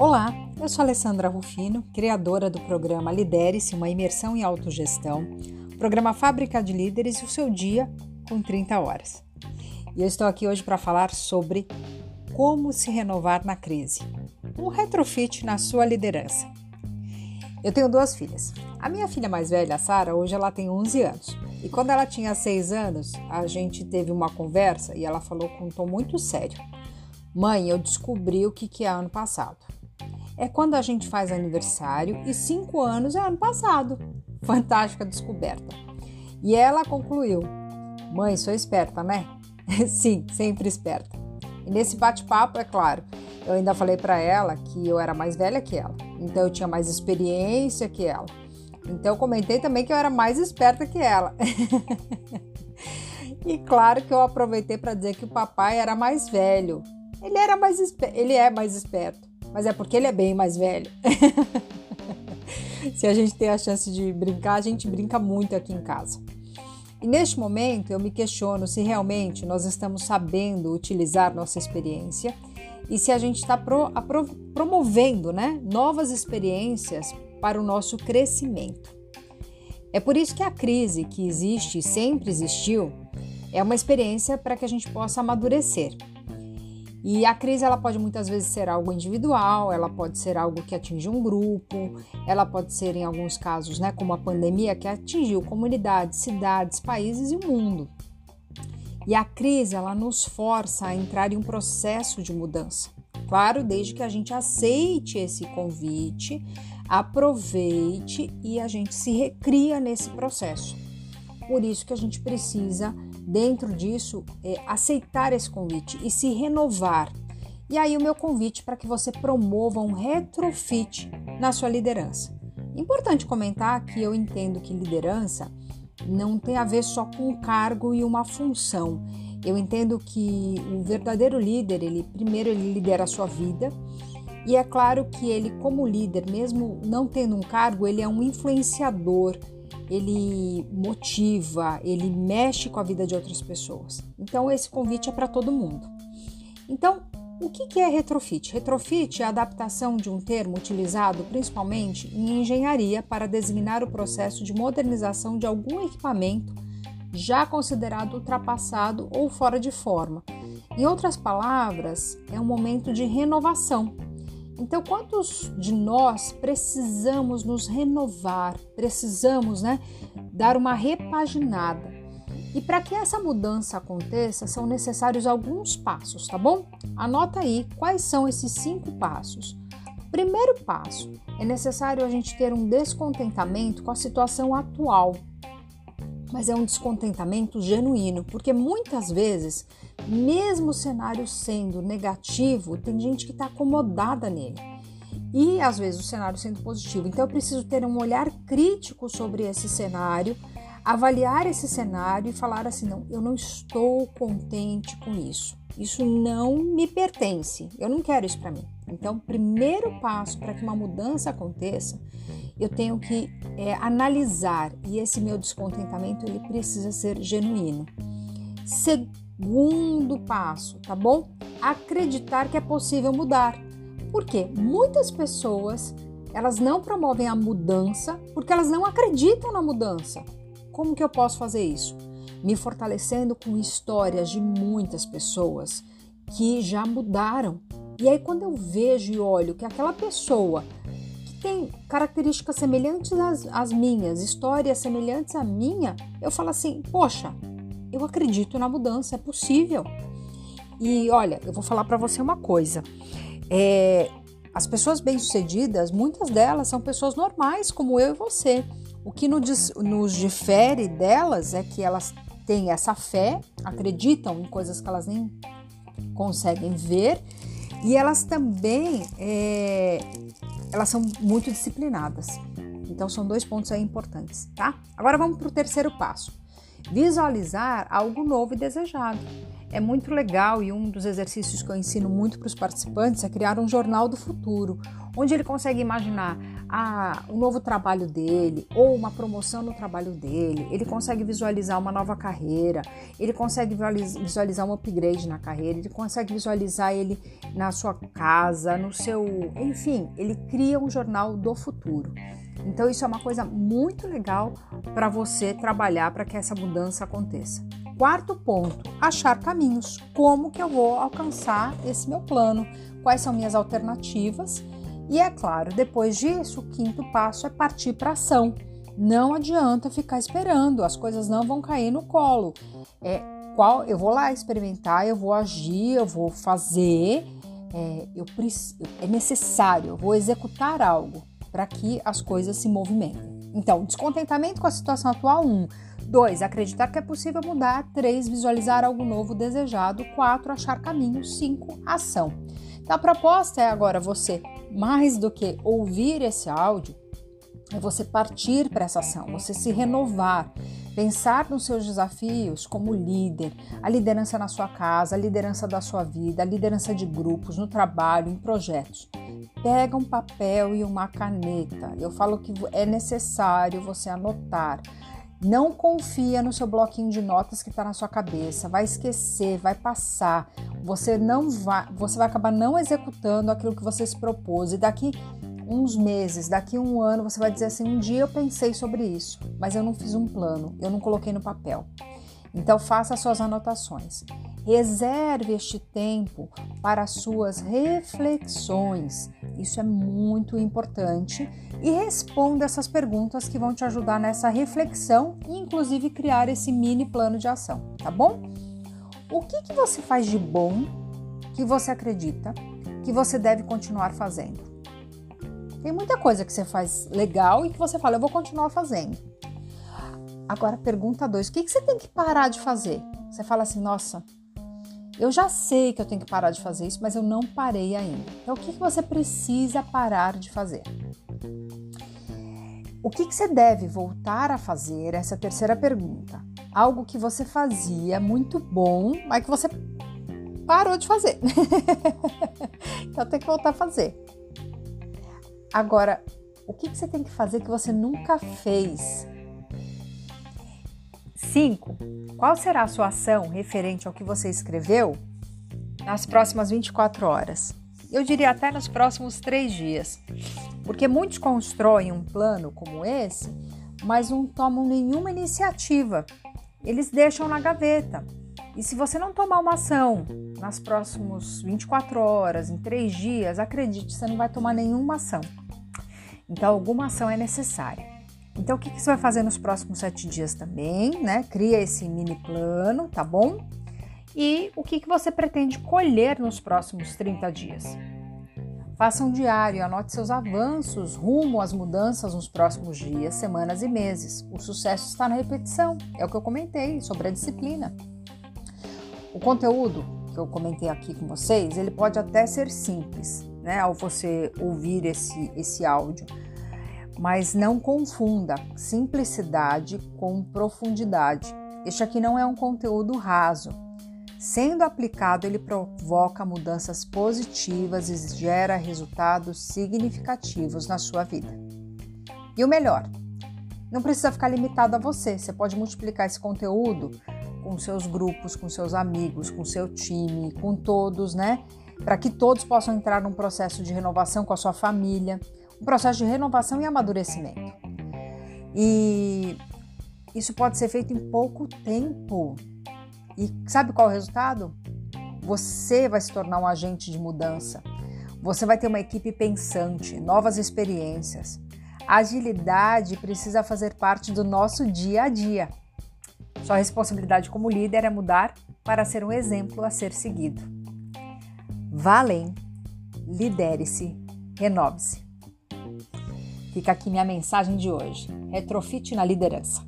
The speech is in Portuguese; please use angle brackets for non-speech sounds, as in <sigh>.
Olá, eu sou Alessandra Rufino, criadora do programa Lidere-se, uma imersão em autogestão, programa Fábrica de Líderes e o seu dia com 30 horas. E eu estou aqui hoje para falar sobre como se renovar na crise. Um retrofit na sua liderança. Eu tenho duas filhas. A minha filha mais velha, Sara, hoje ela tem 11 anos. E quando ela tinha 6 anos, a gente teve uma conversa e ela falou com um tom muito sério. Mãe, eu descobri o que é ano passado é quando a gente faz aniversário e cinco anos é ano passado. <laughs> Fantástica descoberta. E ela concluiu: Mãe, sou esperta, né? <laughs> Sim, sempre esperta. E nesse bate-papo, é claro, eu ainda falei para ela que eu era mais velha que ela, então eu tinha mais experiência que ela. Então eu comentei também que eu era mais esperta que ela. <laughs> e claro que eu aproveitei para dizer que o papai era mais velho. Ele era mais ele é mais esperto mas é porque ele é bem mais velho. <laughs> Se a gente tem a chance de brincar, a gente brinca muito aqui em casa. E neste momento eu me questiono se realmente nós estamos sabendo utilizar nossa experiência e se a gente está pro, pro, promovendo né, novas experiências para o nosso crescimento. É por isso que a crise que existe e sempre existiu é uma experiência para que a gente possa amadurecer. E a crise ela pode muitas vezes ser algo individual, ela pode ser algo que atinge um grupo, ela pode ser em alguns casos, né, como a pandemia que atingiu comunidades, cidades, países e o mundo. E a crise ela nos força a entrar em um processo de mudança. Claro, desde que a gente aceite esse convite, aproveite e a gente se recria nesse processo. Por isso que a gente precisa dentro disso, é, aceitar esse convite e se renovar. E aí, o meu convite para que você promova um retrofit na sua liderança. Importante comentar que eu entendo que liderança não tem a ver só com um cargo e uma função. Eu entendo que o verdadeiro líder, ele primeiro ele lidera a sua vida, e é claro que ele como líder, mesmo não tendo um cargo, ele é um influenciador, ele motiva, ele mexe com a vida de outras pessoas. Então, esse convite é para todo mundo. Então, o que é retrofit? Retrofit é a adaptação de um termo utilizado principalmente em engenharia para designar o processo de modernização de algum equipamento já considerado ultrapassado ou fora de forma. Em outras palavras, é um momento de renovação então, quantos de nós precisamos nos renovar, precisamos né, dar uma repaginada? E para que essa mudança aconteça, são necessários alguns passos, tá bom? Anota aí quais são esses cinco passos. Primeiro passo, é necessário a gente ter um descontentamento com a situação atual, mas é um descontentamento genuíno, porque muitas vezes, mesmo o cenário sendo negativo, tem gente que está acomodada nele. E às vezes o cenário sendo positivo. Então eu preciso ter um olhar crítico sobre esse cenário, avaliar esse cenário e falar assim: não, eu não estou contente com isso. Isso não me pertence. Eu não quero isso para mim. Então, primeiro passo para que uma mudança aconteça eu tenho que é, analisar e esse meu descontentamento ele precisa ser genuíno. Segundo passo, tá bom? Acreditar que é possível mudar. Porque muitas pessoas elas não promovem a mudança porque elas não acreditam na mudança. Como que eu posso fazer isso? Me fortalecendo com histórias de muitas pessoas que já mudaram. E aí quando eu vejo e olho que aquela pessoa tem características semelhantes às, às minhas, histórias semelhantes à minha, eu falo assim: poxa, eu acredito na mudança, é possível. E olha, eu vou falar para você uma coisa: é, as pessoas bem-sucedidas, muitas delas são pessoas normais, como eu e você. O que nos, nos difere delas é que elas têm essa fé, acreditam em coisas que elas nem conseguem ver e elas também é, elas são muito disciplinadas. Então são dois pontos aí importantes, tá? Agora vamos para o terceiro passo. Visualizar algo novo e desejado. é muito legal e um dos exercícios que eu ensino muito para os participantes é criar um jornal do futuro, onde ele consegue imaginar ah, o novo trabalho dele ou uma promoção no trabalho dele, ele consegue visualizar uma nova carreira, ele consegue visualizar um upgrade na carreira, ele consegue visualizar ele na sua casa, no seu. Enfim, ele cria um jornal do futuro. Então, isso é uma coisa muito legal para você trabalhar para que essa mudança aconteça. Quarto ponto, achar caminhos. Como que eu vou alcançar esse meu plano? Quais são minhas alternativas? E é claro, depois disso, o quinto passo é partir para ação. Não adianta ficar esperando, as coisas não vão cair no colo. É qual eu vou lá experimentar, eu vou agir, eu vou fazer, é, eu, é necessário, eu vou executar algo para que as coisas se movimentem. Então, descontentamento com a situação atual, um. 2. Acreditar que é possível mudar. 3. Visualizar algo novo desejado. 4. Achar caminhos. 5. Ação. Então, a proposta é agora você, mais do que ouvir esse áudio, é você partir para essa ação, você se renovar, pensar nos seus desafios como líder, a liderança na sua casa, a liderança da sua vida, a liderança de grupos, no trabalho, em projetos. Pega um papel e uma caneta. Eu falo que é necessário você anotar não confia no seu bloquinho de notas que está na sua cabeça, vai esquecer, vai passar. Você não vai, você vai acabar não executando aquilo que você se propôs e daqui uns meses, daqui um ano você vai dizer assim: um dia eu pensei sobre isso, mas eu não fiz um plano, eu não coloquei no papel. Então faça suas anotações. Reserve este tempo para suas reflexões. Isso é muito importante e responda essas perguntas que vão te ajudar nessa reflexão e inclusive criar esse mini plano de ação, tá bom? O que, que você faz de bom que você acredita que você deve continuar fazendo? Tem muita coisa que você faz legal e que você fala, eu vou continuar fazendo. Agora, pergunta dois: o que, que você tem que parar de fazer? Você fala assim, nossa, eu já sei que eu tenho que parar de fazer isso, mas eu não parei ainda. Então, o que, que você precisa parar de fazer? O que, que você deve voltar a fazer? Essa é a terceira pergunta. Algo que você fazia muito bom, mas que você parou de fazer. <laughs> então tem que voltar a fazer. Agora, o que, que você tem que fazer que você nunca fez? 5. Qual será a sua ação referente ao que você escreveu nas próximas 24 horas? Eu diria até nos próximos três dias, porque muitos constroem um plano como esse, mas não tomam nenhuma iniciativa. Eles deixam na gaveta. E se você não tomar uma ação nas próximas 24 horas, em três dias, acredite, você não vai tomar nenhuma ação. Então, alguma ação é necessária. Então, o que, você vai fazer nos próximos sete dias também, né? Cria esse mini plano, tá bom? E o que, que você pretende colher nos próximos 30 dias? Faça um diário, anote seus avanços rumo às mudanças nos próximos dias, semanas e meses. O sucesso está na repetição, é o que eu comentei sobre a disciplina. O conteúdo que eu comentei aqui com vocês, ele pode até ser simples, né, ao você ouvir esse, esse áudio mas não confunda simplicidade com profundidade. Este aqui não é um conteúdo raso. Sendo aplicado, ele provoca mudanças positivas e gera resultados significativos na sua vida. E o melhor, não precisa ficar limitado a você. Você pode multiplicar esse conteúdo com seus grupos, com seus amigos, com seu time, com todos, né? Para que todos possam entrar num processo de renovação com a sua família um processo de renovação e amadurecimento. E isso pode ser feito em pouco tempo. E sabe qual é o resultado? Você vai se tornar um agente de mudança. Você vai ter uma equipe pensante, novas experiências. A agilidade precisa fazer parte do nosso dia a dia. Sua responsabilidade como líder é mudar para ser um exemplo a ser seguido. Valem, lidere-se, renove-se. Fica aqui minha mensagem de hoje. Retrofite na liderança.